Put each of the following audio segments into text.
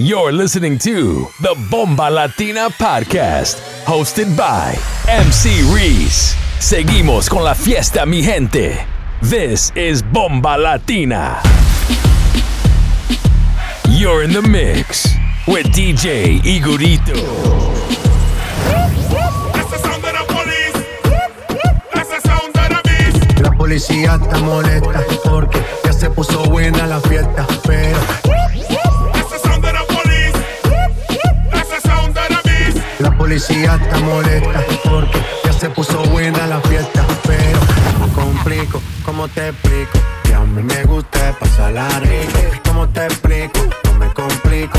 You're listening to the Bomba Latina Podcast, hosted by MC Reese. Seguimos con la fiesta, mi gente. This is Bomba Latina. You're in the mix with DJ Igorito. La policía está molesta porque ya se puso buena la fiesta, pero policía está molesta porque ya se puso buena la fiesta, pero me complico, ¿cómo te explico? Que a mí me gusta pasarla rico, ¿cómo te explico? No me complico,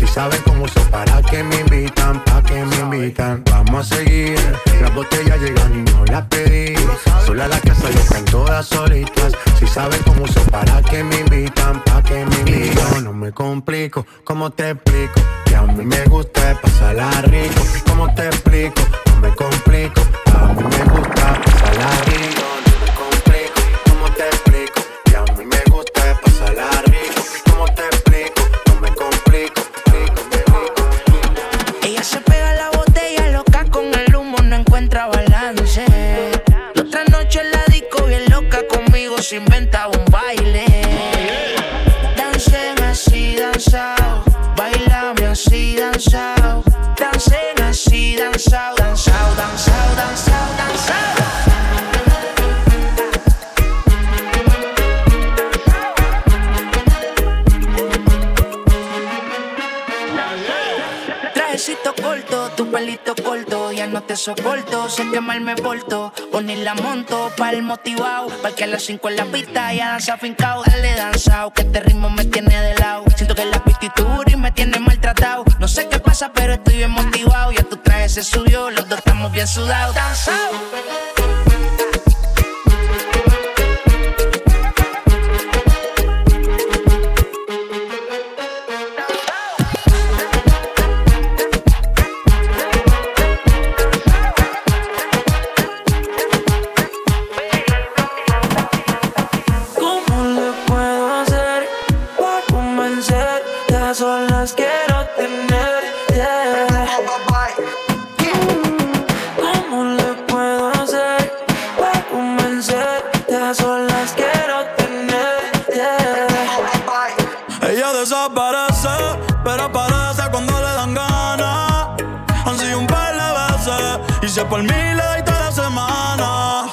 Si saben cómo uso para que me invitan, pa' que me invitan. Vamos a seguir. Las botellas llegan y no las pedí. Sola la casa y están todas solitas. Si saben cómo uso para que me invitan, pa' que me invitan. No me complico, ¿cómo te explico? Que a mí me gusta pasarla rico. ¿Cómo te explico? No me complico. A mí me gusta pasarla rico. Inventa un baile. Dancen así, danzao, bailame así, danzao. Dancen así, danzao, danzao, danzao, danzao, danzao. Trajecito corto, tu pelito corto, te soporto, sé que mal me porto, poner la monto pa'l motivado, para que a las 5 en la pista ya danza fincao, dale danzao, que este ritmo me tiene de lado, siento que la pistitura y me tiene maltratado, no sé qué pasa pero estoy bien motivado, ya tu traje se subió, los dos estamos bien sudados, danzao. Por mí le doy toda la semana.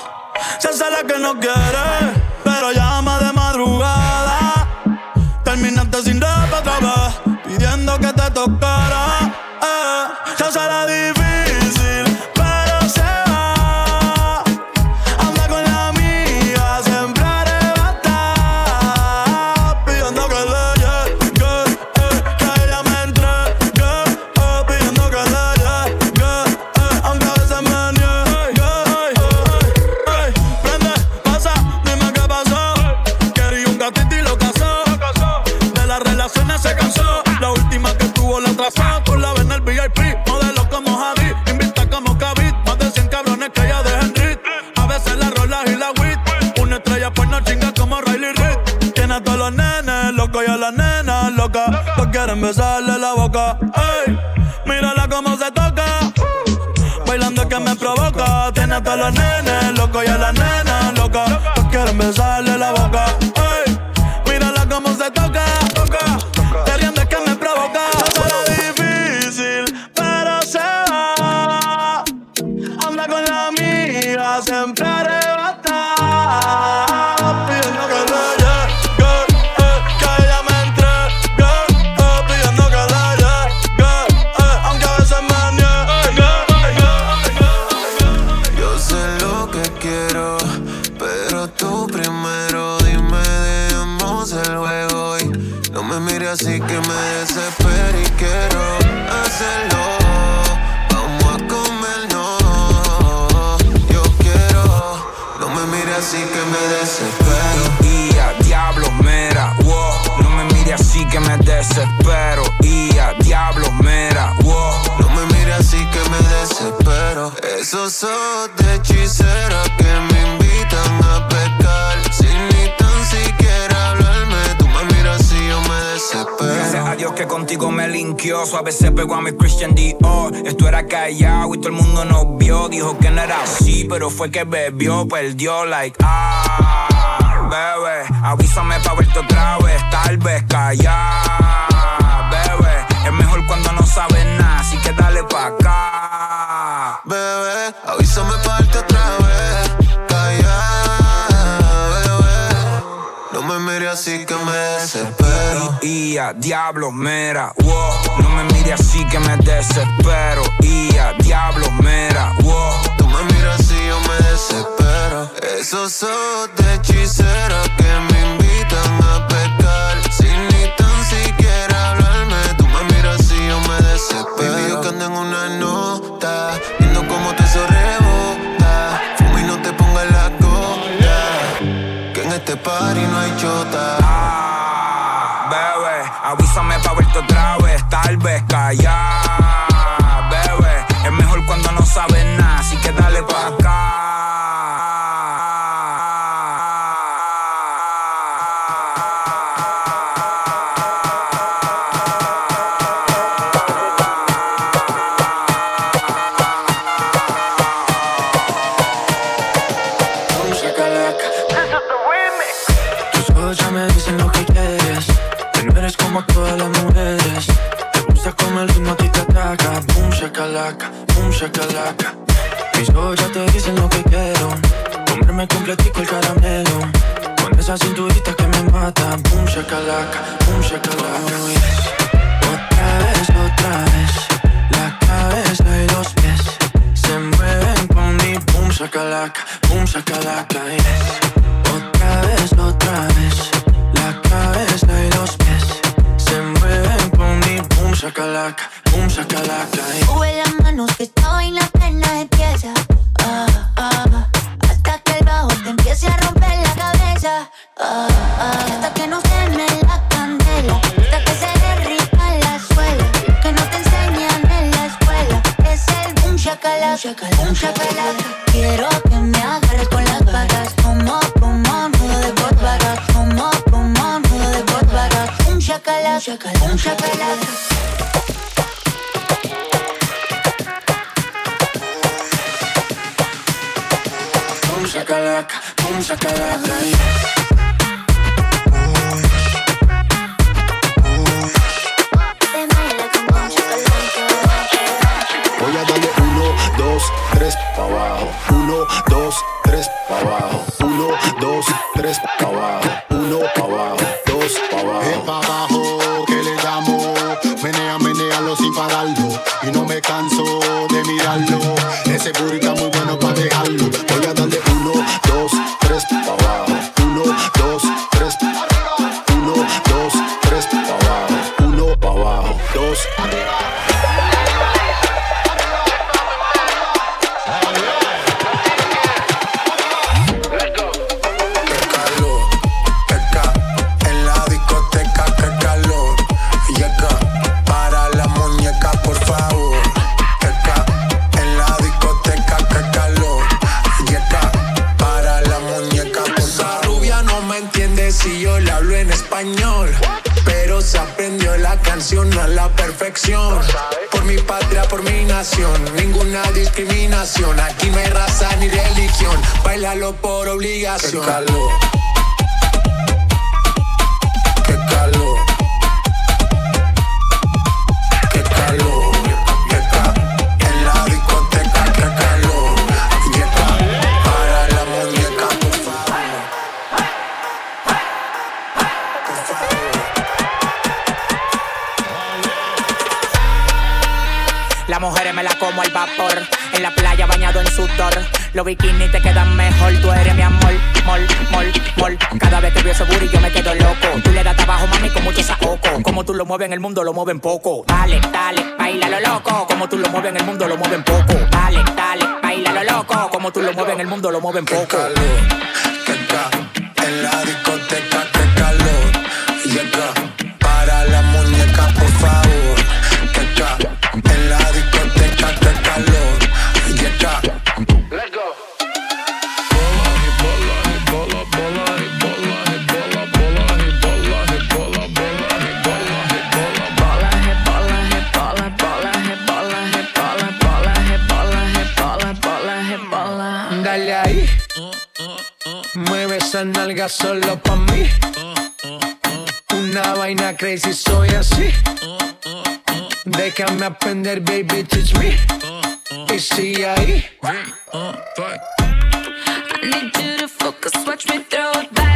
Se hace la que no quiere, pero llama fue que bebió, mm. perdió, like, ah, bebé, avísame pa' verte otra vez, tal vez callar, bebé, es mejor cuando no sabes nada, así que dale pa' acá, bebé, avísame pa' verte otra vez, callar, bebé, no me mire así que me desespero, y, diablo, mera, wow, no me mire así que me desespero, y diablo, mera, wow. so so otra playa bañado en sudor. Los bikinis te quedan mejor, tú eres mi amor, mol, mol, mol. Cada vez que veo seguro y yo me quedo loco. Tú le das trabajo, mami, con mucho saoco. Como tú lo mueves en el mundo, lo mueven poco. Dale, dale, baila lo loco. Como tú lo mueves en el mundo, lo mueven poco. Dale, dale, baila lo loco. Como tú lo mueves en el mundo, lo mueven poco. Qué calor, en la discoteca, qué. nalga solo pa' mí. Una vaina crazy, soy así. Déjame aprender, baby, teach me. Y sigue ahí. Uh, I need you to focus, watch me throw it back.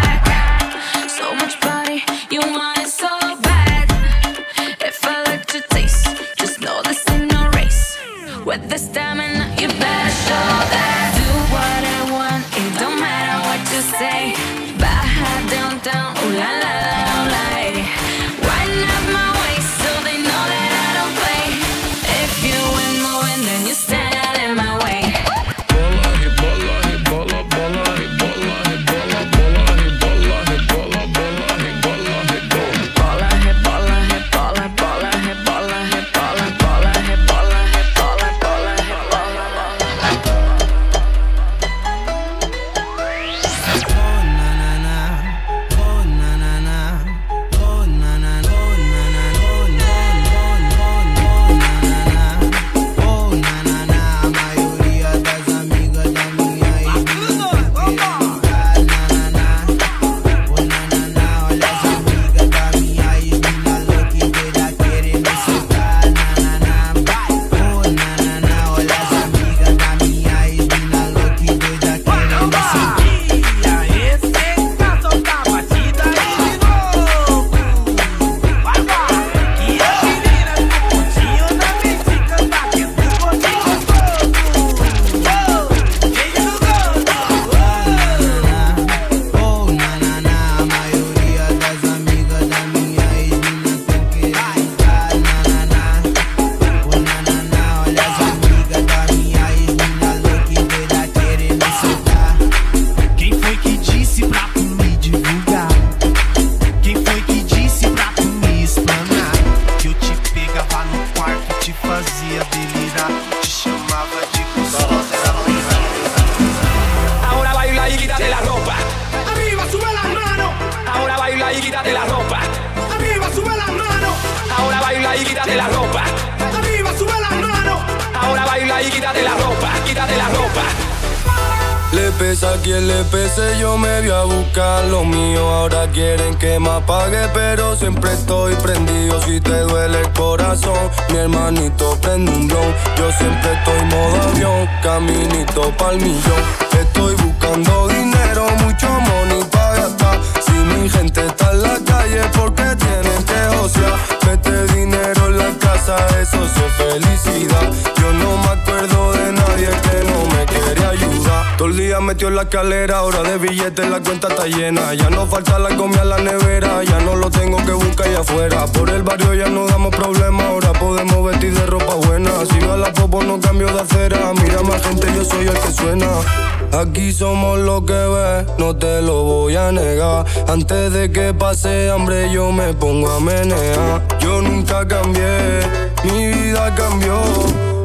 mi vida cambió.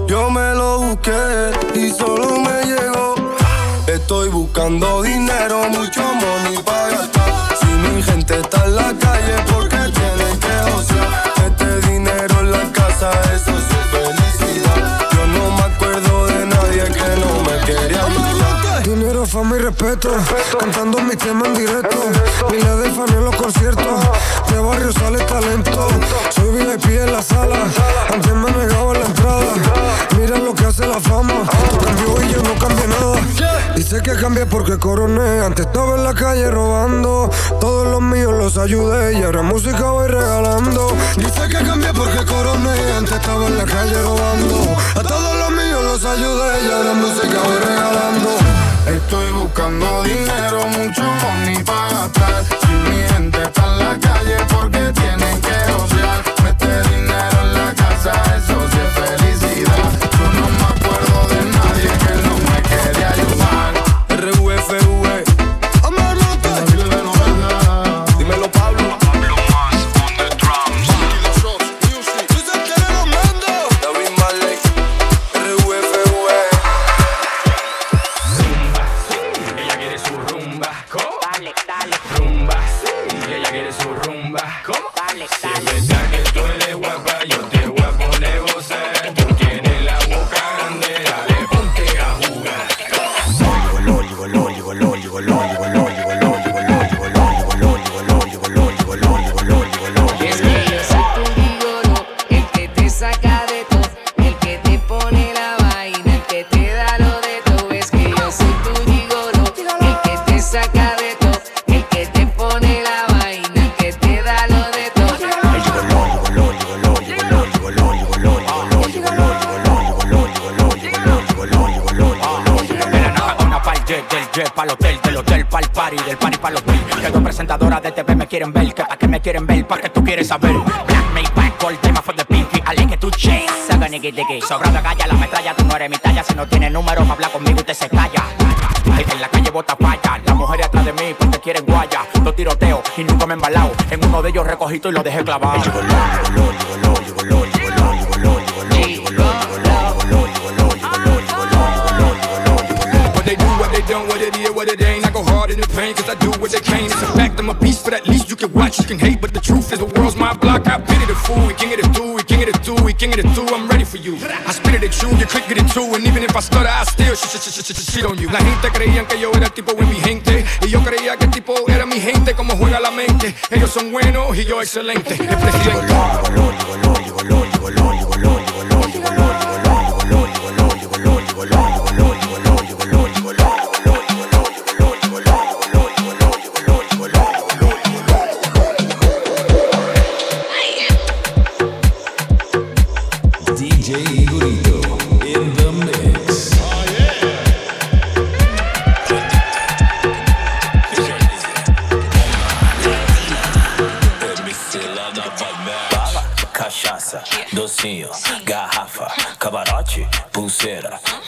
Yo me lo busqué y solo me llegó. Estoy buscando dinero, mucho money para gastar. Si mi gente está en la calle, respeto. Cantando mi tema en directo. Miles de fans en los conciertos. De barrio sale talento. Soy VIP en la sala. Antes me negaba la entrada. Mira lo que hace la fama. Tú cambió y yo no cambié nada. Dice que cambié porque coroné. Antes estaba en la calle robando. Todos los míos los ayudé. Y ahora música voy regalando. Dice que cambié porque coroné. Antes estaba en la calle robando. A todos los míos los ayudé. Y ahora música voy regalando. Estoy buscando dinero, mucho money para gastar. Si mi gente está en la calle porque tienen que odiar. Mete dinero en la casa, eso jet, pa'l hotel, del hotel pa'l party, del party pa'l hotel. Que dos presentadoras de TV me quieren ver, que pa' que me quieren ver, pa' que tú quieres saber. Black me back, gold tema for the pinky, I like it to chase. Saga nigga diggy, sobrando calla la metralla, tú no eres mi talla, si no tienes número, me habla conmigo y te se calla. En la calle bota falla, las mujeres atrás de mí porque quieren guaya. Dos tiroteos y nunca me he embalado. En uno de ellos recogito y lo dejé clavado. What don't, what it is, what it ain't. I go hard in the pain, cause I do what they can. It's a fact, I'm a beast, but at least you can watch, you can hate. But the truth is, the world's my block. I pity the fool, we king of the two, we king of the two, we king of the two. I'm ready for you. I spit it at you, you click it at two. And even if I stutter, I still sh sh sh sh sh shit on you. La gente creían que yo era tipo de mi gente. Y yo creía que el tipo era mi gente, como juega la mente. Ellos son buenos y yo excelente. El presidente.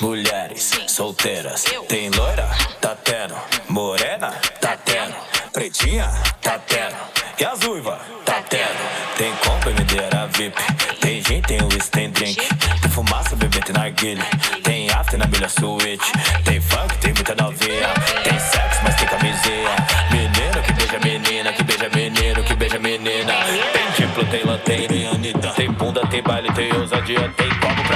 Mulheres solteiras. Tem loira? Tá tendo. Morena? Tá tendo. Pretinha? Tá tendo. E as uiva? Tá tendo. Tem compra, medeira VIP. Tem gin, tem whisky, tem drink. Tem fumaça, bebê, tem narguilha. Tem after na melhor suíte. Tem funk, tem muita novinha. Tem sexo, mas tem camisinha. Menino que beija menina, que beija menino, que beija menina. Tem diplo, tem lanterna, tem Anitta. Tem bunda, tem baile, tem ousadia. Tem copo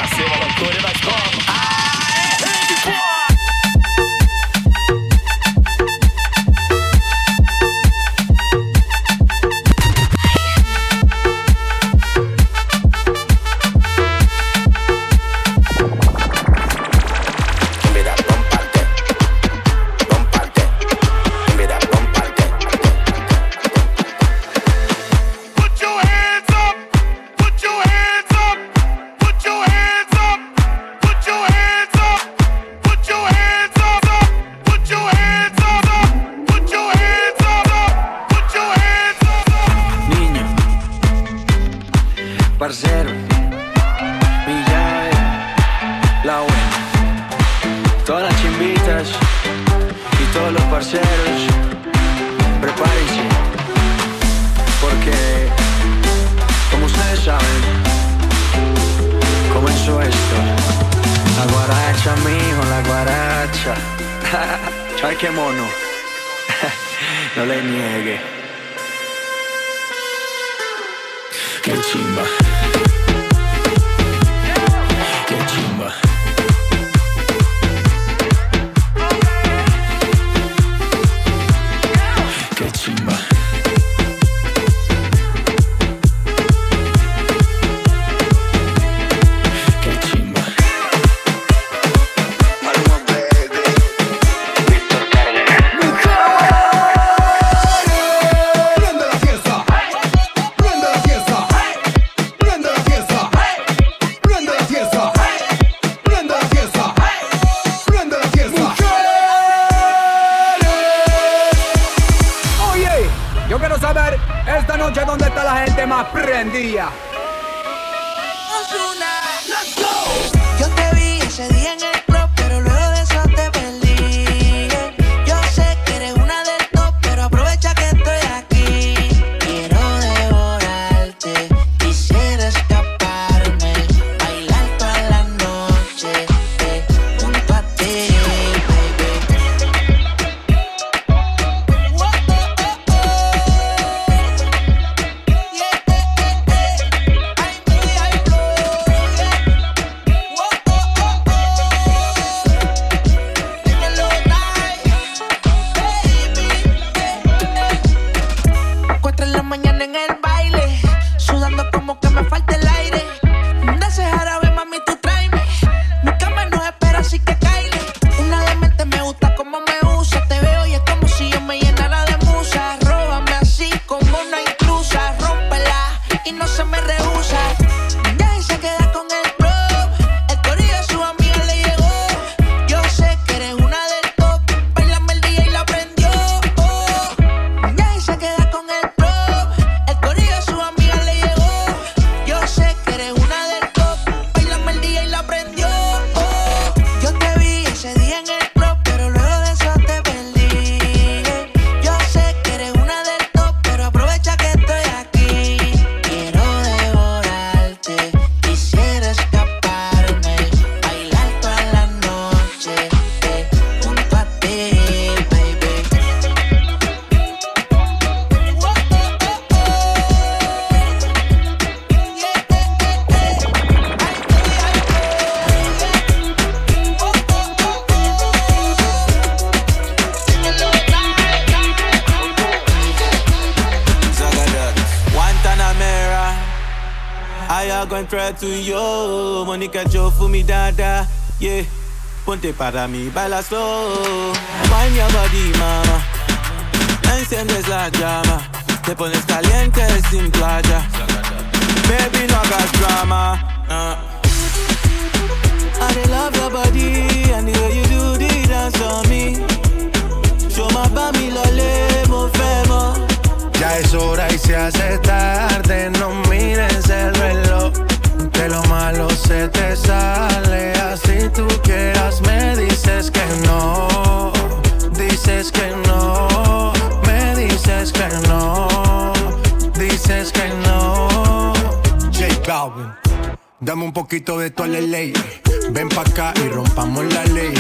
Ponte para mí, baila slow. Wind your body, mama. Enciendes la llama. Te pones caliente sin playa. Baby, no hagas drama. uh. I love your body and the way you do the dance on me. Show my mí lole, mo fẹ́ mọ́. Ya es hora y se hace tarde, no mires el reloj. Que lo malo se te sale, así tú quieras me dices que no, dices que no, me dices que no, dices que no. J Balvin, dame un poquito de tu ley. Ven pa' acá y rompamos la ley.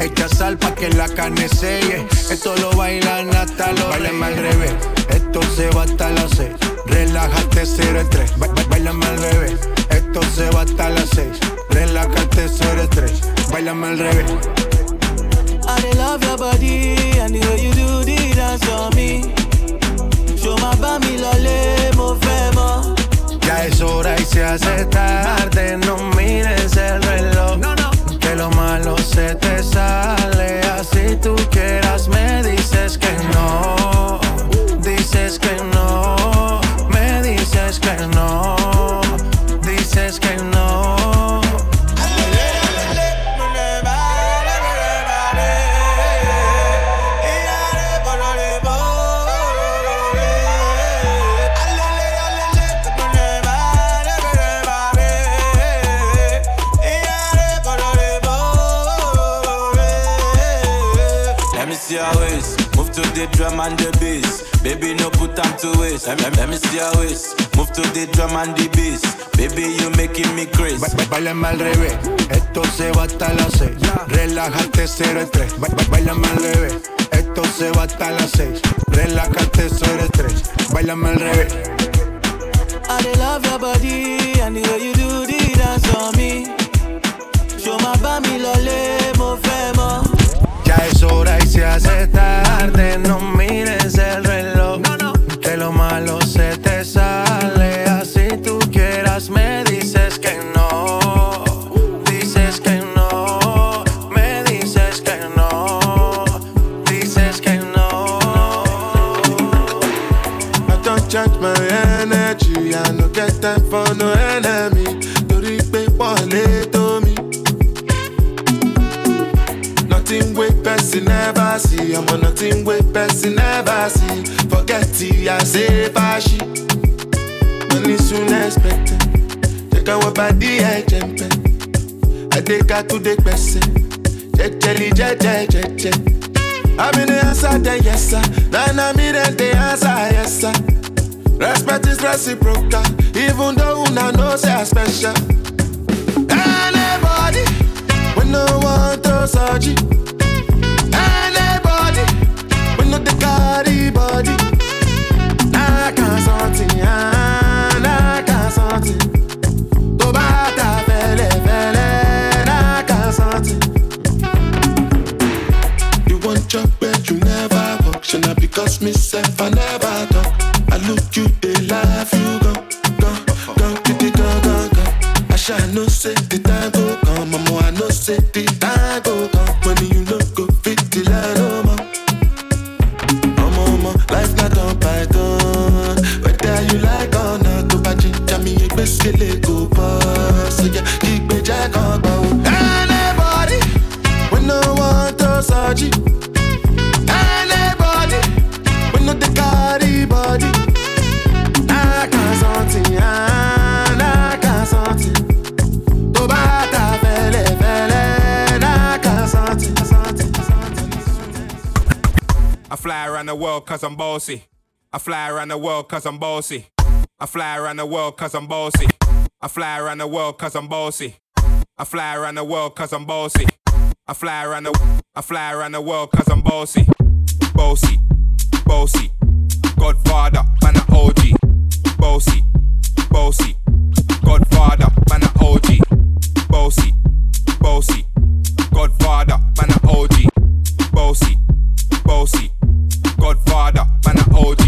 Echa sal pa' que la carne selle. Esto lo bailan hasta los Bailan al revés. Esto se va hasta las seis. Relájate, cero estrés. Ba- ba- Bailame al revés. Esto se va hasta las seis. Relájate, cero estrés. Bailame al revés. I dey love your body and the way you do the dance on me. Show my bami lole, mo fẹ́ mọ́. Ya es hora y se hace tarde. No mires el reloj. No, no. Que lo malo se te sale. Así tú quieras, me dices que no. Dices que no. Me dices que no. Dices que no. Drum and the bass. Baby, no put time to waste. Let me, let me see your waist. Move to the drum and the bass. Baby, you making me crazy. Ba- ba- Bailame al revés, esto se va hasta las seis. Relájate, cero estrés. Ba- ba- Bailame al revés, esto se va hasta las seis. Relájate, cero estrés. Bailame al revés. I love your body and the way you do the dance on me. Show my. Ya es hora y se hace tarde. No mires el reloj. Adeka to the person. Jejeli, jeje, jeje. I'm in the answer, then yes sir. Then I'm in the answer, yes sir. Respect is reciprocal, I fly around the world cause I'm bossy. I fly around the world cause I'm bossy. I fly around the world cause I'm bossy. I fly around the world cause I'm bossy. I fly around the I fly around the world cause I'm bossy. Bossy. Bossy. Godfather, man a OG. Bossy. Bossy. Godfather, man a OG. Bossy. Bossy. Godfather, man a OG. Bossy. Bossy. Godfather, man a OG.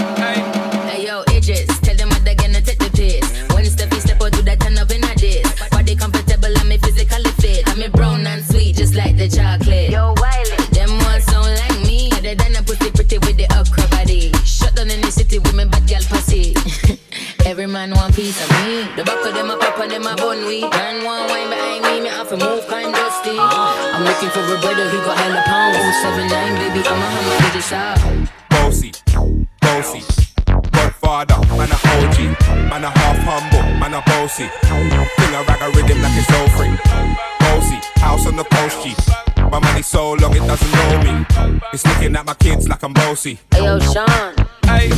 man want piece of me. The back of them a pop and them a bun we. Man want wine behind me, me have to move kind dusty. I'm looking for a brother who got hella pounds. 079, baby, I'm a hammer to the shop. Bossy, bossy. Godfather, man a OG. Man a half humble, man a bossy. Fling a rag a rhythm like it's all free. Bossy, house on the coast G. My money so long it doesn't know me. It's looking at my kids like I'm bossy. Hey yo, Sean. Hey,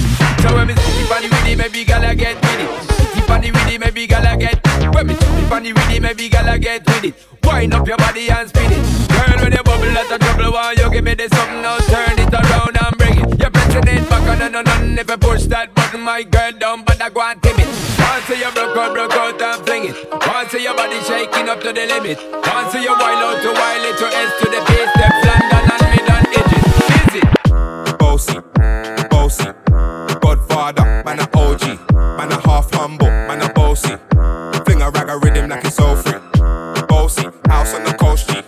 so when me sit on the rhythm, maybe gala get with it. Sit on the rhythm, maybe gala get. When me sit on the rhythm, maybe gala get with it. Wind up your body and spin it. Girl, when you bubble, that's a trouble. Why you give me this something now? Turn it around and bring it. You're pressing it back on and on and if you push that button, my girl down, but I go and tip it. Once you broke out, broke out and fling it. Once your body shaking up to the limit. Once you wild out to wild it to S to the base, step London and mid and edges. It? Bossy, bossy. Godfather, man a OG. Man a half humble, man a bossy. Fling a rag a rhythm like it's all free. Bossy, house on the coast G.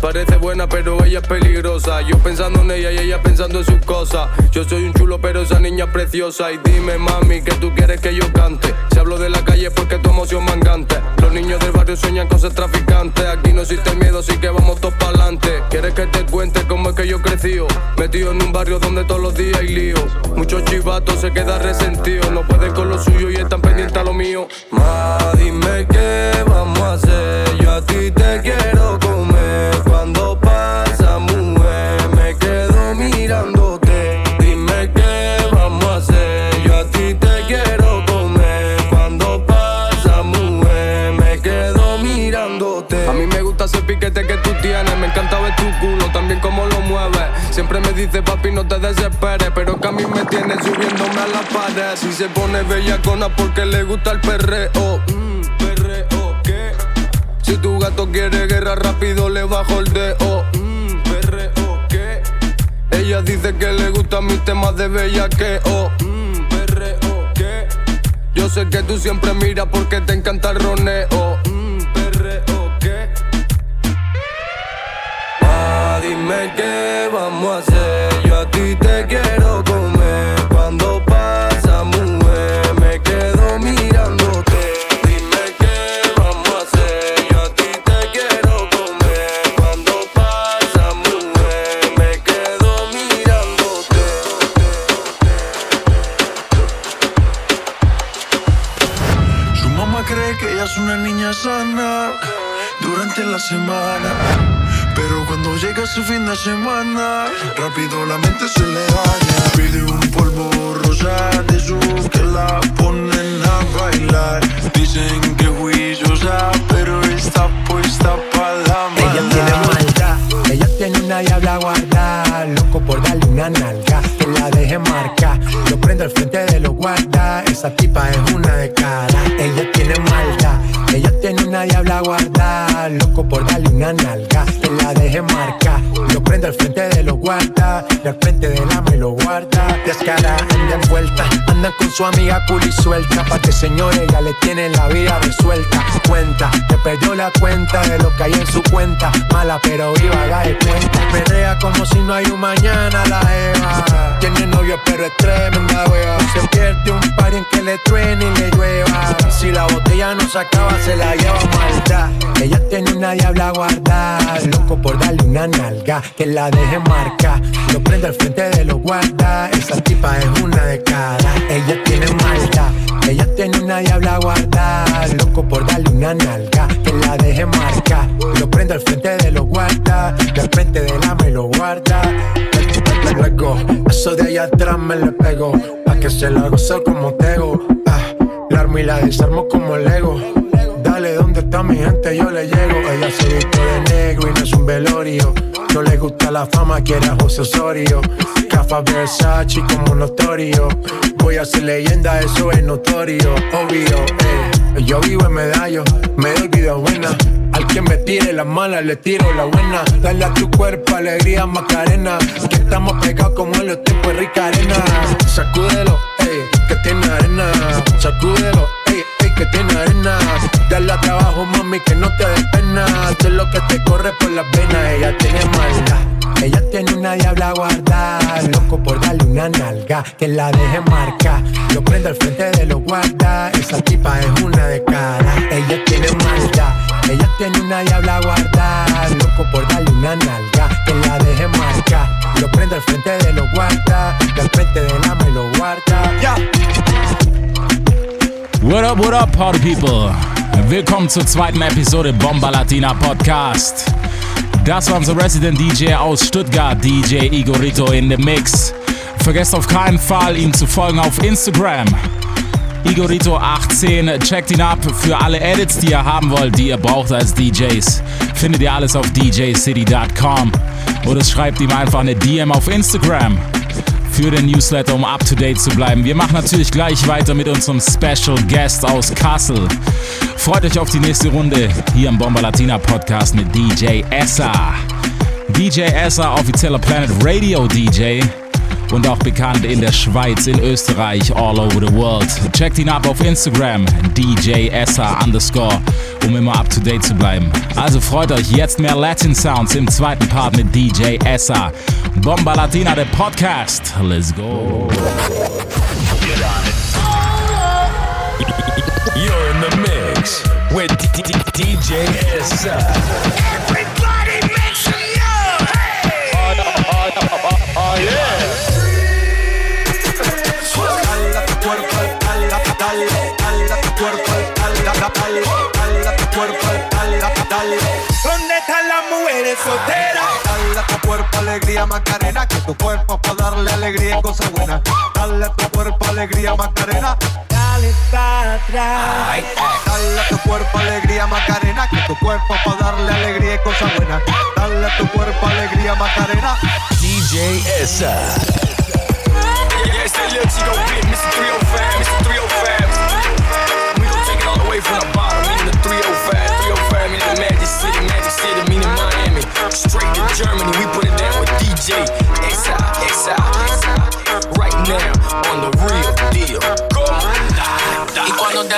Parece buena pero ella es peligrosa. Yo pensando en ella y ella pensando en sus cosas. Yo soy un chulo pero esa niña es preciosa. Y dime mami que tú quieres que yo cante Si hablo de la calle porque tu emoción mangante Los niños del barrio sueñan con ser traficantes. Aquí no existe miedo así que vamos todos pa'lante. ¿Quieres que te cuente cómo es que yo crecí? Metido en un barrio donde todos los días hay lío. Muchos chivatos se quedan resentidos. No pueden con lo suyo y están pendientes a lo mío. Ma, dime qué vamos a hacer. Yo a ti te quiero dice papi no te desesperes, pero que a mí me tiene subiéndome a la pared. Si se pone bellacona porque le gusta el perreo. Mm, perreo, ¿qué? Si tu gato quiere guerra rápido le bajo el dedo. Mm, perreo, ¿qué? Ella dice que le gustan mis temas de bellaqueo. Mm, perreo, ¿qué? Yo sé que tú siempre miras porque te encanta el roneo. Durante la semana. Pero cuando llega su fin de semana, rápido la mente se le daña. Pide un polvo rosa de esos que la ponen a bailar. Dicen que juiciosa, pero está puesta para la Ella tiene maldad, ella tiene una diabla guarda una nalga, que la deje marca Lo prendo al frente de los guarda Esa tipa es una de cara Ella tiene maldad, ella tiene una diabla guarda. Loco por darle una nalga, que la deje marca Lo prendo al frente de los guarda Y al frente de la me lo guarda. Descara, anda envuelta Andan con su amiga y suelta. Pa' que señores ya le tienen la vida resuelta. Cuenta, que perdió la cuenta de lo que hay en su cuenta. Mala pero viva, haga de cuenta. Perrea como si no hay un mañana la Tiene novio pero es tremenda wea Se pierde un par en que le truene y le llueva. Si la botella no se acaba se la lleva maldad. Ella tiene una diabla guarda Loco por darle una nalga Que la deje marca. Lo prende al frente de los guarda. Esa tipa es una de cara Ella tiene maldad. Ella tiene una diabla guarda Loco por darle una nalga Que la deje marca. Lo prende al frente de los guarda. Al frente de la me lo guarda Eso de allá atrás me le pego. Pa' que se la gozo como tego. Ah, La armo y la desarmo como Lego. Dale, ¿dónde está mi gente? Yo le llego. Ella se viste de negro y no es un velorio. No le gusta la fama, quiere a José Osorio Cafa Versace como notorio Voy a ser leyenda, eso es notorio Obvio, eh Yo vivo en medallo, me doy vida buena al que me tire la mala, le tiro la buena. Dale a tu cuerpo alegría, Macarena. Que estamos pegados como en los tiempos rica arena. Sacúdelo, ey, que tiene arena. Sacúdelo, ey, ey, que tiene arena. Dale a trabajo, mami, que no te des pena. De lo que te corre por las venas, ella tiene maldad. Ella tiene una diabla guarda Loco por darle una nalga Que la deje marca. Lo prende al frente de los guarda. Esa tipa es una de cara. Ella tiene maldad. Ella tiene una diabla guarda Loco por darle una nalga Que la deje marca. Lo prende al frente de los guarda. Y al frente de la me lo guarda. What up, what up, Party People? Willkommen zur zweiten Episode Bomba Latina Podcast. Das war unser Resident DJ aus Stuttgart, DJ Igorito in the Mix. Vergesst auf keinen Fall, ihm zu folgen auf Instagram. Igorito18, checkt ihn ab für alle Edits, die ihr haben wollt, die ihr braucht als DJs. Findet ihr alles auf djcity.com oder schreibt ihm einfach eine DM auf Instagram für den Newsletter, um up to date zu bleiben. Wir machen natürlich gleich weiter mit unserem Special Guest aus Kassel. Freut euch auf die nächste Runde hier im Bomba Latina Podcast mit DJ Essa. DJ Essa, offizieller Planet Radio DJ und auch bekannt in der Schweiz, in Österreich, all over the world. Checkt ihn ab auf Instagram, DJ Essa underscore, um immer up to date zu bleiben. Also freut euch, jetzt mehr Latin Sounds im zweiten Part mit DJ Essa. Bomba Latina, der Podcast. Let's go. You're in the mix with D- D- D- DJ Essa. Everybody make some noise! Hey! Oh, oh, yeah! Dale a Dale a tu cuerpo alegría Macarena, que tu cuerpo para darle alegría y cosas buenas. Dale a tu cuerpo alegría Macarena. Dale para atrás. Dale a tu cuerpo alegría Macarena, que tu cuerpo para darle alegría y cosas buenas. Dale a tu cuerpo alegría Macarena. DJ Essa. Yeah, it's that little Chico Big, Mr. 305, Mr. 305. Straight to Germany, we put it down with DJ Essa, Essa, right now on the real deal.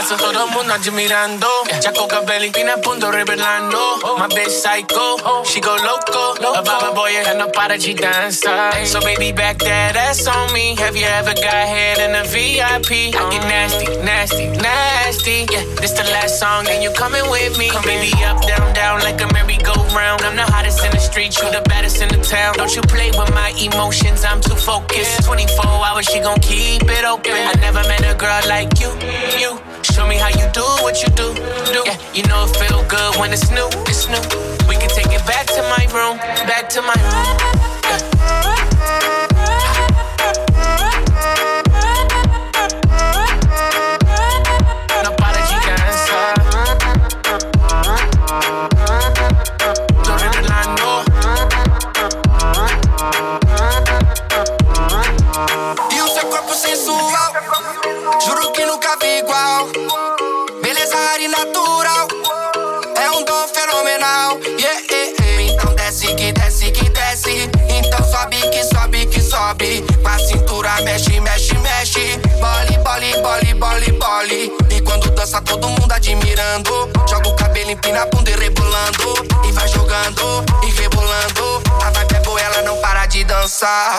Go! Y cuando danzo todo el mundo admirando Jaco Cabelli, pina punto revelando My bitch psycho, she go loco. About my boy, and no para de dança So baby, back that ass on me. Have you ever got head in a VIP? I get nasty, nasty, nasty. Yeah, this the last song and you coming with me. Come baby, up, down, down like a merry-go-round I'm the hottest in the street, you the baddest in the town. Don't you play with my emotions, I'm too focused. 24 hours, she gon' keep it open. I never met a girl like you, you Show me how you do what you do, do. Yeah, you know it feel good when it's new, it's new. We can take it back to my room, back to my room. Yeah. Mexe, mexe. Bole, bole, bole, bole, bole. E quando dança todo mundo admirando. Joga o cabelo, empina a bunda e rebolando. E vai jogando e rebolando. A vibe é boa, ela não para de dançar.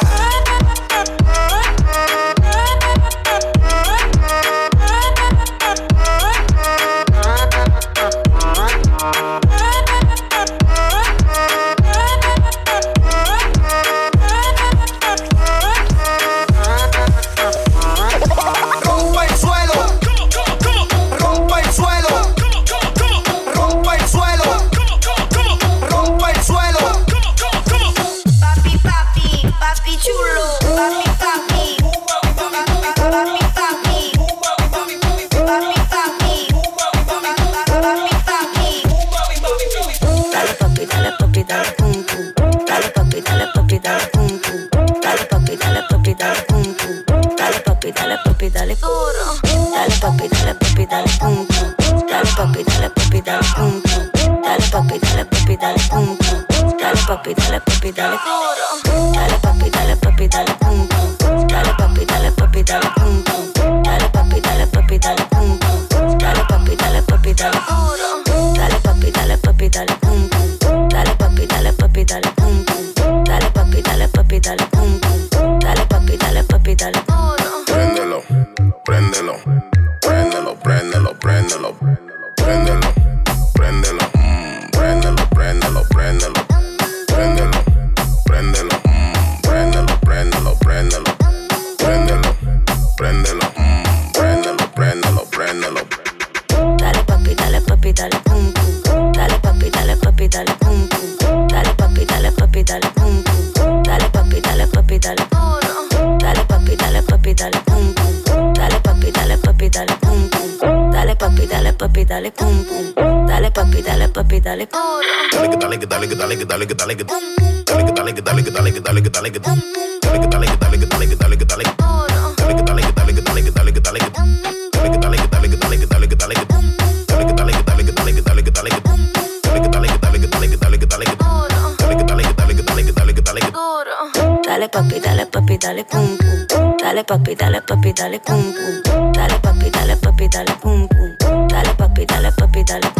Papi, dale papi, dale pum pum. Dale papi, dale papi, dale pum pum. Dale papi, dale papi, dale.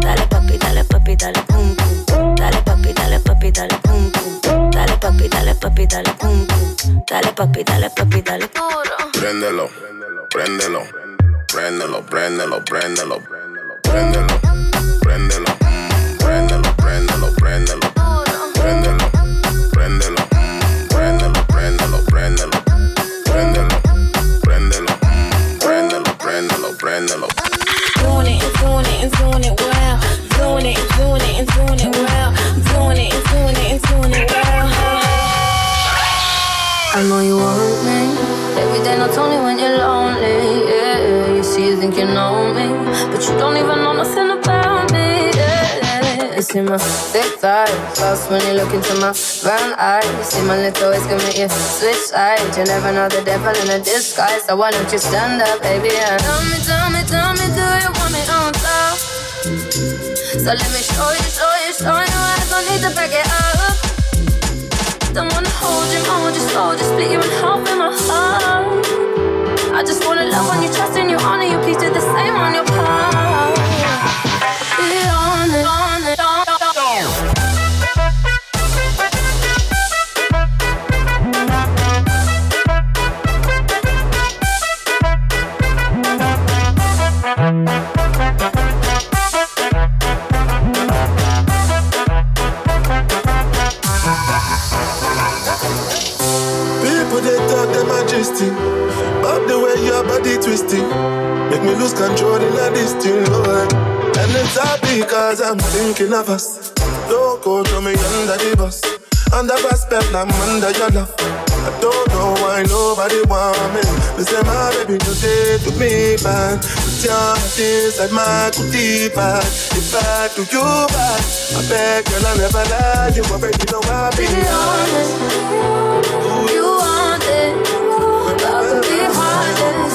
Dale papi, dale papi, dale pum pum. Dale papi, dale papi, dale pum pum. Dale papi, dale papi, dale pum pum. Dale papi, dale papi, dale. Préndelo, préndelo, préndelo, préndelo, préndelo, préndelo, préndelo, mm, préndelo, préndelo, préndelo, préndelo, I know you want me. Every day, not only when you're lonely. Yeah. you see, you think you know me, but you don't even know nothing about me. Yeah. You see my thick thighs, lost when you look into my brown eyes. You see my little ways can make you switch sides. You never know the devil in a disguise, so why don't you stand up, baby? And tell me, tell me, tell me, do you want me on top? So let me show you, show you, show you. I don't need to up. Don't wanna hold you, hold you slow, just split you in half in my heart. I just wanna love on you, trust in you, honor you, please do the same on your part. Be honest. Twisting make me lose control in a thing, Lord. And it's all because I'm thinking of us. Don't go throw me under the bus, under respect, I'm under your love. I don't know why nobody want me. They say my baby you did to me bad. Put your heart inside my cootie bag. If I do you bad, I beg girl I never lie. You already know I be honest. You want it, love can be heartless,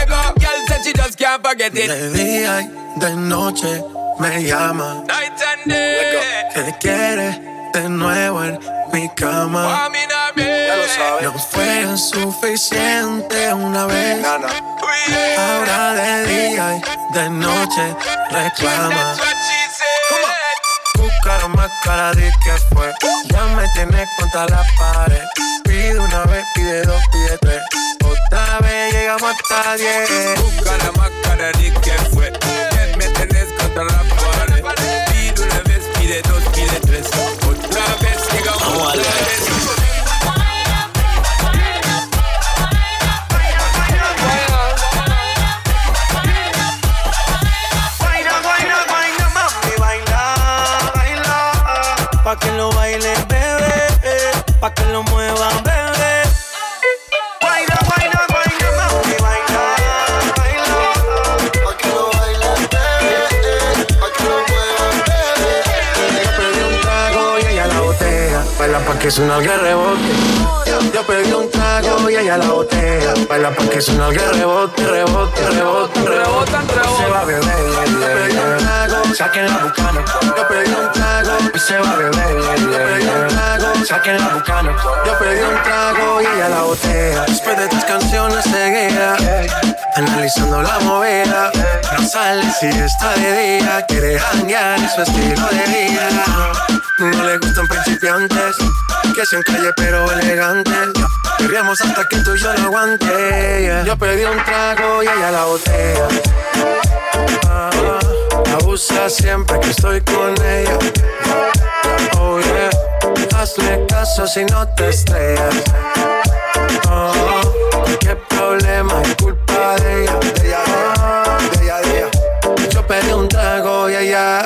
Girl said she just can't forget it. De día y de noche me llama. Night and day. Que quiere de nuevo en mi cama. Ya lo sabes. No fue suficiente una vez. Ahora de día y de noche reclama. Buscaron más cara de que fue. Ya me tienes contra la pared. Pide una vez, pide dos, pide tres. 9 llegamos hasta 10. Busca la máscara, Rick, que fue? Me tenés contra la pared. Pide una vez, pide dos, pide tres. Otra vez llegamos oh, otra vez. pa' que lo baile, bebé, pa' que lo mueva, bebé. Que suena el rebote. Yo pedí un trago y ella la botella, baila pa' que suena el rebote, rebote, rebote, rebotan, Se va a beber, saquen la bucana. Yo pedí un trago y se va a beber, yo pedí un trago, saquen la bucana. Yo pedí un trago y ella la botella. Después de tus canciones seguía, analizando la movida. No sale si está de día, quiere janguear en su estilo de vida. No le gustan principiantes, que sean calle pero elegantes. Queríamos hasta que tú y yo lo aguante. Yo pedí un trago y ella la botella. Ah, abusa siempre que estoy con ella. Oh yeah, hazle caso si no te estrellas. Oh, qué problema es culpa de ella, de ella, de ella, de ella. Yo pedí un trago y ella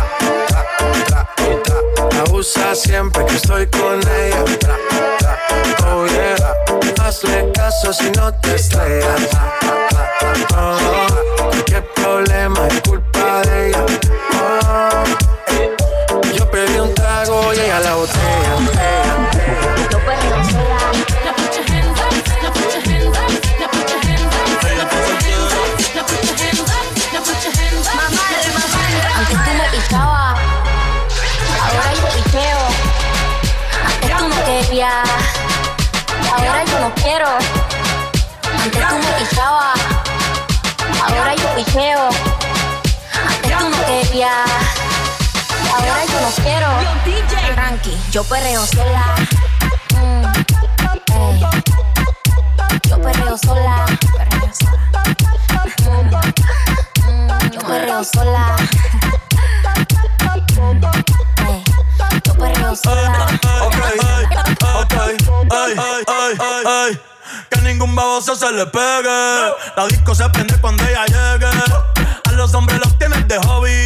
Abusa siempre que estoy con ella. Oh yeah, hazle caso si no te estrellas. Oh, qué problema es culpa de ella. Quiero. Antes tú me pichabas, ahora yo picheo. Antes tú no querías, ahora yo no quiero. Tranqui, yo perreo sola. Mm, ey. Yo perreo sola, perreo sola. Mm, mm, yo perreo sola. Ey, Yo perreo sola. Ok, ok, ay, ay, ay, ay. Que ningún baboso se le pegue. La disco se prende cuando ella llegue. A los hombres los tienes de hobby.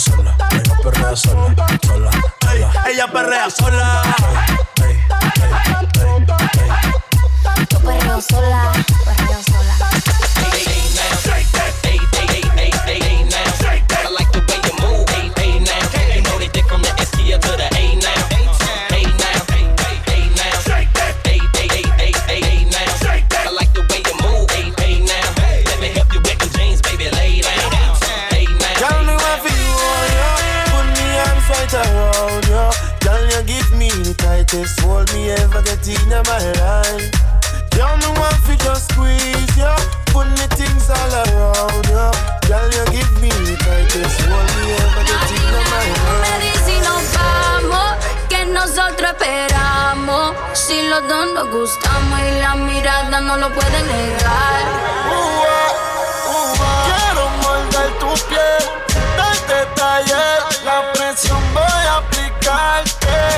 Sola. Ella perrea sola. Sola. Ella perrea sola. Yo perreo sola, perreo sola. Tightest hold me ever get in my life. Girl, me want for just squeeze you. Put me things all around you. Girl, you give me the tightest hold me ever get in my life. Y si nos vamos, que nosotros esperamos. Si los dos nos gustamos y la mirada no lo puede negar. Quiero morder tu piel, darte detalles. La presión voy a aplicarte.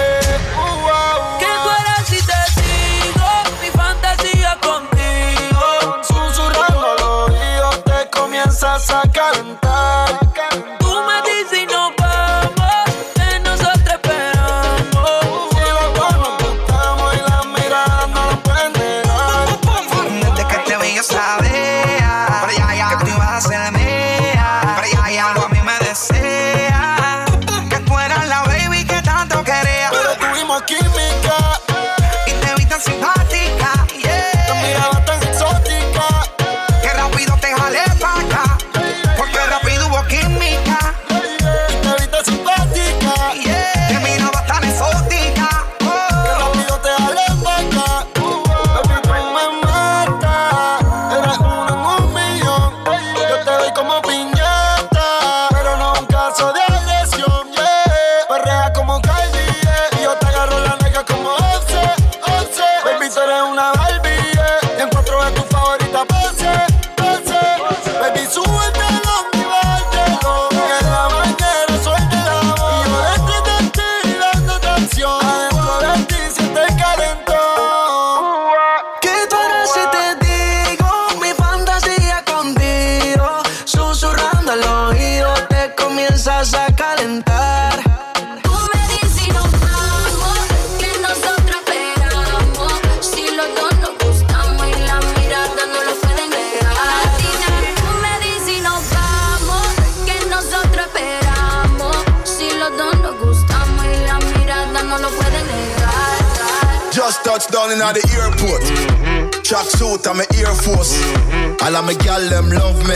All my gal them love me.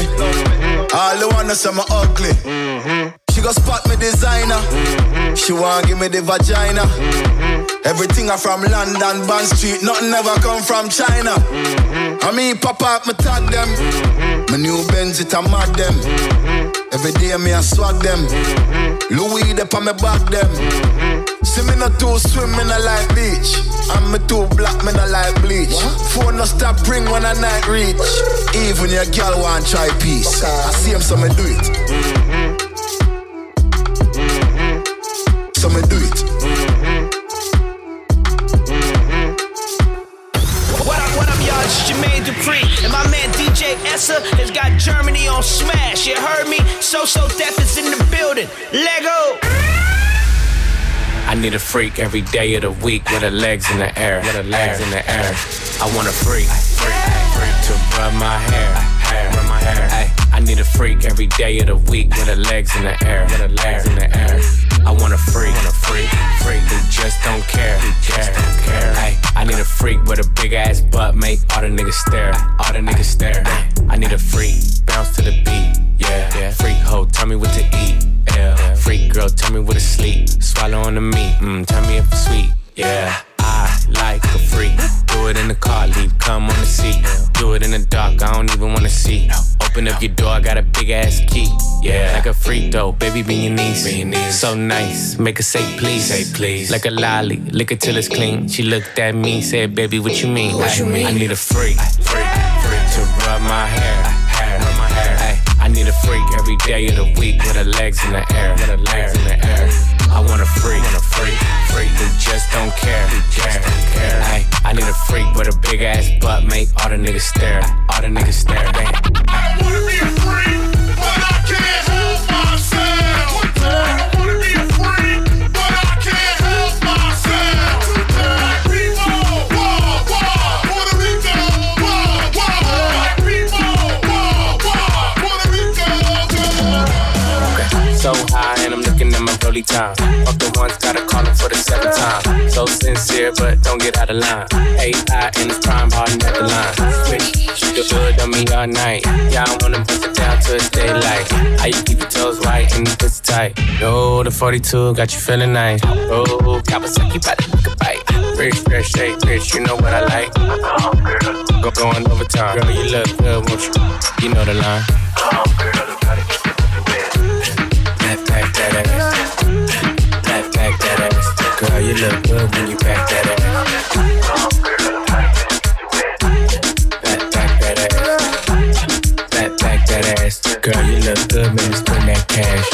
All the wanna say me ugly. She go spot me designer. She want give me the vagina. Everything I from London, Bond Street. Nothing ever come from China. I mean, pop up, me tag them. Mm-hmm. My new Benz, it a mad them. Mm-hmm. Every day me I swag them. Mm-hmm. Louis, they on me back them. See me not too swim, me not like beach. And me too black, me not like bleach. Phone no stop ring when I night reach. Even your girl want try peace. I see him, so me do it. So me do it. Dupri. And my man DJ Essa has got Germany on smash. You heard me? So So Death is in the building. Lego! I need a freak every day of the week with her legs in the air. With her legs in the air. I want a freak, freak, freak to rub my hair, need a freak every day of the week with her legs in the air, with her legs in the air. I want a freak, want a freak, freak who just don't care, who just don't care. Ay, I need a freak with a big ass butt, make all the niggas stare, all the niggas stare. I need a freak, bounce to the beat, yeah. Freak hoe, tell me what to eat. Yeah. Freak girl, tell me where to sleep. Swallow on the meat, mm, tell me if it's sweet. Yeah, I like a freak. Do it in the car, leave cum on the seat. Do it in the dark, I don't even wanna see. Open up your door, I got a big ass key. Yeah, like a freak though, baby, be your niece. So nice, make her say please. Say please. Like a lolly, lick it till it's clean. She looked at me, said, baby, what you mean? What you mean? I need a freak, freak, freak to rub my hair, hair, rub my hair. I need a freak every day of the week with her legs in the air, with her legs in the air. I want a freak, want a freak, freak who just don't care, don't care. Ay, I need a freak with a big ass butt, make all the niggas stare, all the niggas stare. Damn. So looking at my rolly time. Fuck the ones, gotta call him for the seventh time. So sincere, but don't get out of line. AI in his prime, hard at the line. Switch, shoot the hood on me all night. Yeah, I wanna bust it down to it's daylight. How you keep your toes right and the pussy tight? No, the 42 got you feeling nice. Oh, Kawasaki, about to take a bite. Rich, fresh, shake, rich, you know what I like. Go going overtime. Girl, you look good, won't you? You know the line. Back, back that ass. Back, back that ass. Girl, you look good when you back that ass. Back, back that ass. Back, that ass. Girl, you look good when you spend that cash.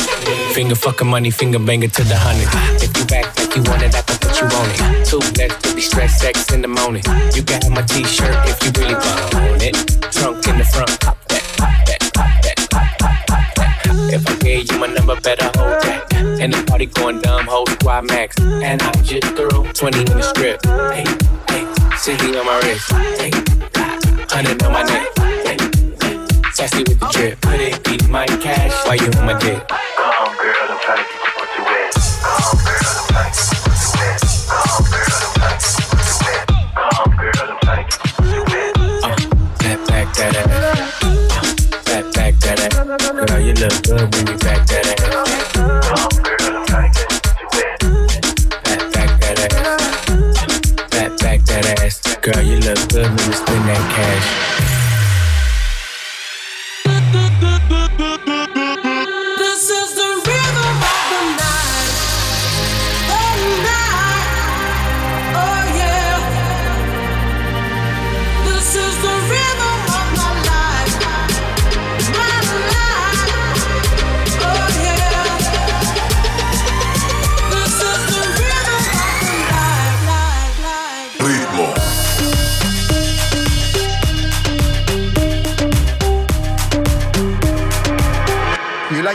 Finger fucking money, finger banger to the hundred. If you back like you want it, I can put you on it. Two legs to be stressed, sex in the morning. You have my t-shirt if you really want it. Trunk in the front, pop that, pop that, pop that, pop that. If I gave you my number, better hold that. And the party going dumb, whole squad max. And I just threw 20 in the strip. Hey, hey, 60 on my wrist. Hey, 100 on my neck. Hey, sassy with the drip. Put it, eat my cash while you on my dick. Back, back that ass. Back, look good when you back that ass. Back, back that ass. Back, back that ass. Girl, you look good when you spend that cash.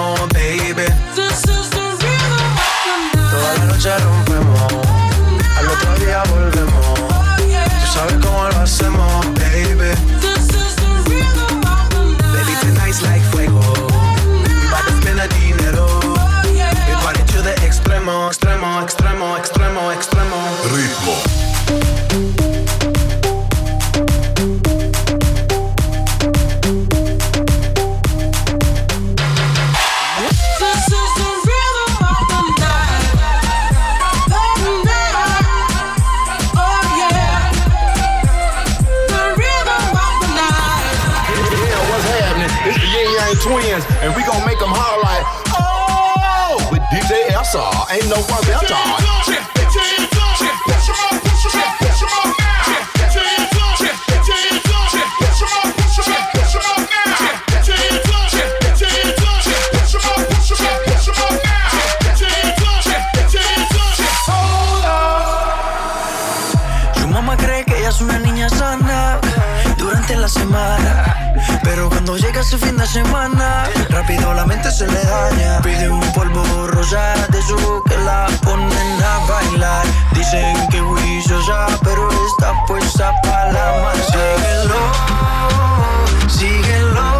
extremo, baby. This is the rhythm of the night. Toda la noche Ain't no one better. Llega su fin de semana, rápido la mente se le daña. Pide un polvo rosa de su que la ponen a bailar. Dicen que juiciosa, pero está puesta para la mar. Síguelo, síguelo.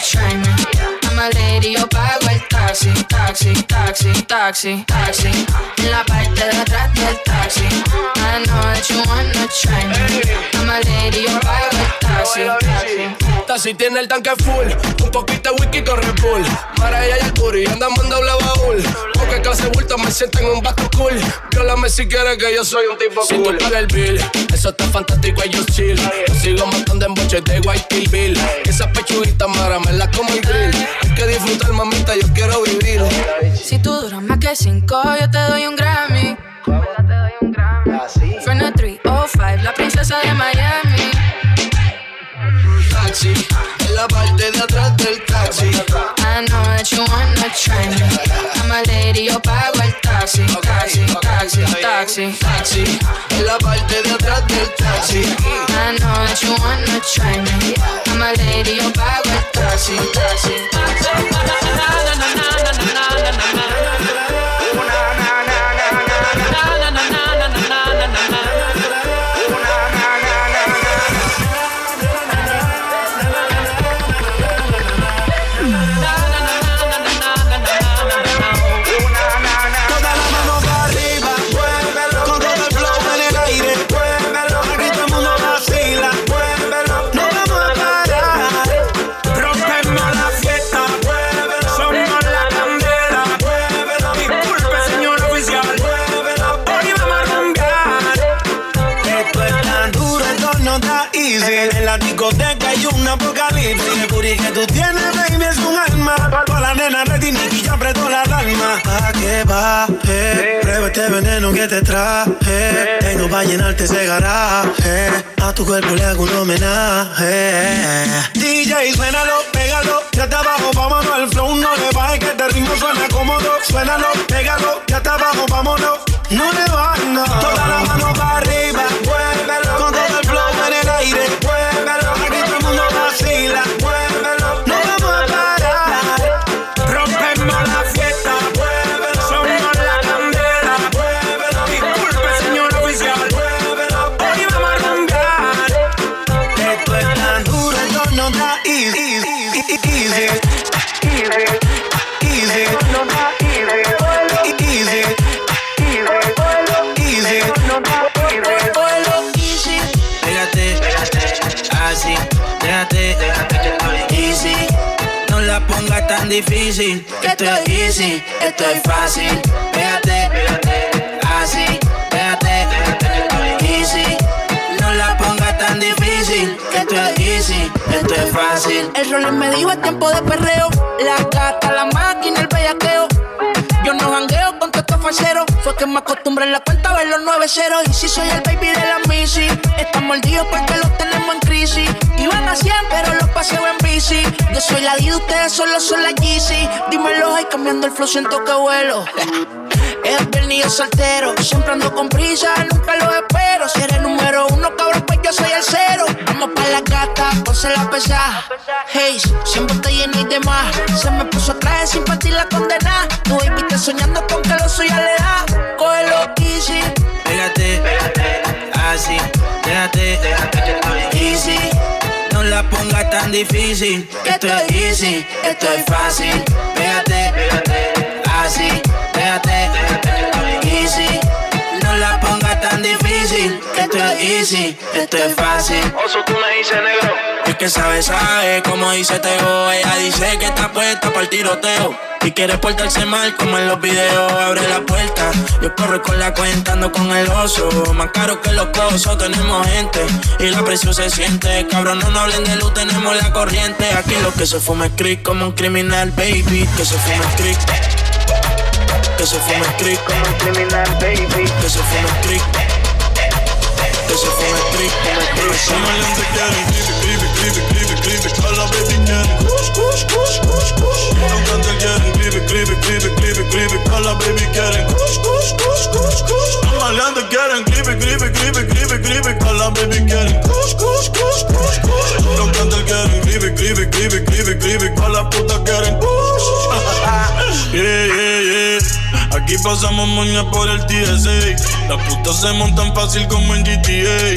I'm a lady, your body taxi. Taxi, taxi, taxi. En la parte de atrás del taxi. I know that you wanna try me. I'm a lady, yo pago el taxi. Taxi tiene el tanque full, un poquito de whisky con Red Bull. Para ella y el puri, andamos en doble baúl. Porque clase bulto me siento en un basto cool. Viólame si quieres que yo soy un tipo Si cool. tú pagas el bill, eso está fantástico y yo chill. Yo sigo matando en boches de White Kill Bill. Esa pechuguita mara me la como el grill. Hay que disfrutar, mamita, yo quiero vivir. Si tú duras más que cinco, yo te doy un Grammy. The 305, la princesa de Miami. Taxi, en la parte de atrás del taxi. I know that you wanna try me. I'm a lady, yo pago el taxi. Taxi, taxi, taxi. Taxi, en la parte de atrás del taxi. I know that you wanna try me. I'm a lady, yo pago el fácil. Toda Nicky ya apretó la alarma. ¿A qué va? Eh? Prueba este veneno que te traje. Tengo para llenarte ese garaje. A tu cuerpo le hago un homenaje. DJ, suénalo, pégalo. Ya está abajo, vámonos. El flow no le baje, que este ritmo suena cómodo. Suénalo, pégalo. Ya está abajo, vámonos. No le bajes, no. Toda la mano para tan difícil, esto es easy, esto es fácil. Pégate, así, déjate, easy. No la pongas tan difícil, esto es easy, esto es fácil. El rol me dijo es tiempo de perreo. La gata, la máquina, el bellaqueo. Yo no jangueo Fue que me acostumbré en la cuenta a ver los nueve ceros. Y si soy el baby de la Missy, están mordidos porque los tenemos en crisis. Iban a 100, pero los paseo en bici. Yo soy la D, ustedes solo son la Yeezy. Dímelo ahí, cambiando el flow, siento que vuelo. Es viernes soltero, siempre ando con prisa, nunca lo espero. Si eres número uno, cabrón, pues yo soy el cero. Pa' la pesada. Hey, siempre está lleno y demás. Se me puso traje sin partir la condena. Tu baby está soñando con que lo suya le da. Cógelo easy. Pégate, así, déjate, easy. No la pongas tan difícil, esto es easy, esto es fácil. Pégate, así, déjate, easy. La pongas tan difícil, esto es easy, esto es fácil. Oso, tú me dices negro. Es que sabe, sabe, como dice Tego. Ella dice que está puesta para el tiroteo. Y quiere portarse mal como en los videos. Abre la puerta, yo corro con la cuenta, ando con el oso. Más caro que los cosos, tenemos gente. Y la presión se siente. Cabrón, no, no hablen de luz, tenemos la corriente. Aquí lo que se fuma es creek como un criminal, baby. Que se fuma es creek. Que se fuma es creek como un criminal, baby. Que se fuma es creek. Que se fuma es creek como un criminal. Solamente quieren clive, clive, clive, clive, clive. A la baby quieren kush, kush, kush, kush, kush. No canta quieren clive, clive, clive, clive, clive. A la baby quieren kush, kush, kush, kush, kush. Los maleantes quieren clive, clive, clive, clive, clive. A la baby quieren kush, kush, kush, kush, kush. No canta quieren clive, clive, clive, clive, clive. A la puta quieren kush. Yeah, yeah, yeah. Aquí pasamos moña por el TSA. Las putas se montan fácil como en GTA.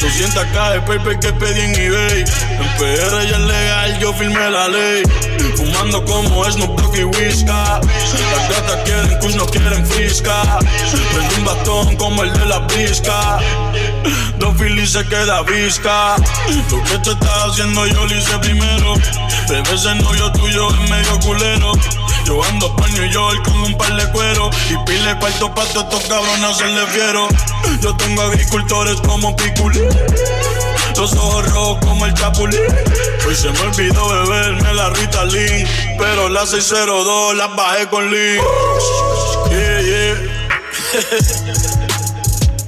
200k de paper que pedí en eBay. En PR ya es legal, yo firmé la ley. Fumando como Snoop Dogg y Whisca. Las gatas quieren kush, no quieren frisca. Prendí un bastón como el de la brisca. Dos Phillies se queda visca. Lo que tú estás haciendo yo lo hice primero. Bebé ese novio tuyo es medio culero. Yo ando pa' New York con un par de Y pile cuarto pa' todos estos cabrones hacerle fiero Yo tengo agricultores como Piculín Los ojos rojos como el chapulín. Hoy se me olvidó beberme la Ritalin Pero la 602 la bajé con Lean Yeah, yeah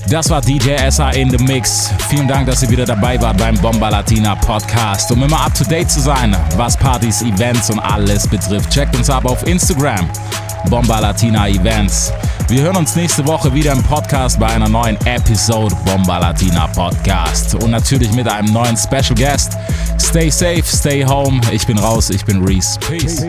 Das war DJ SA in the Mix. Vielen Dank, dass ihr wieder dabei wart beim Bomba Latina Podcast. Um immer up to date zu sein, was Partys, Events und alles betrifft, checkt uns ab auf Instagram. Bomba Latina Events. Wir hören uns nächste Woche wieder im Podcast bei einer neuen Episode Bomba Latina Podcast. Und natürlich mit einem neuen Special Guest. Stay safe, stay home. Ich bin raus, ich bin Reese. Peace.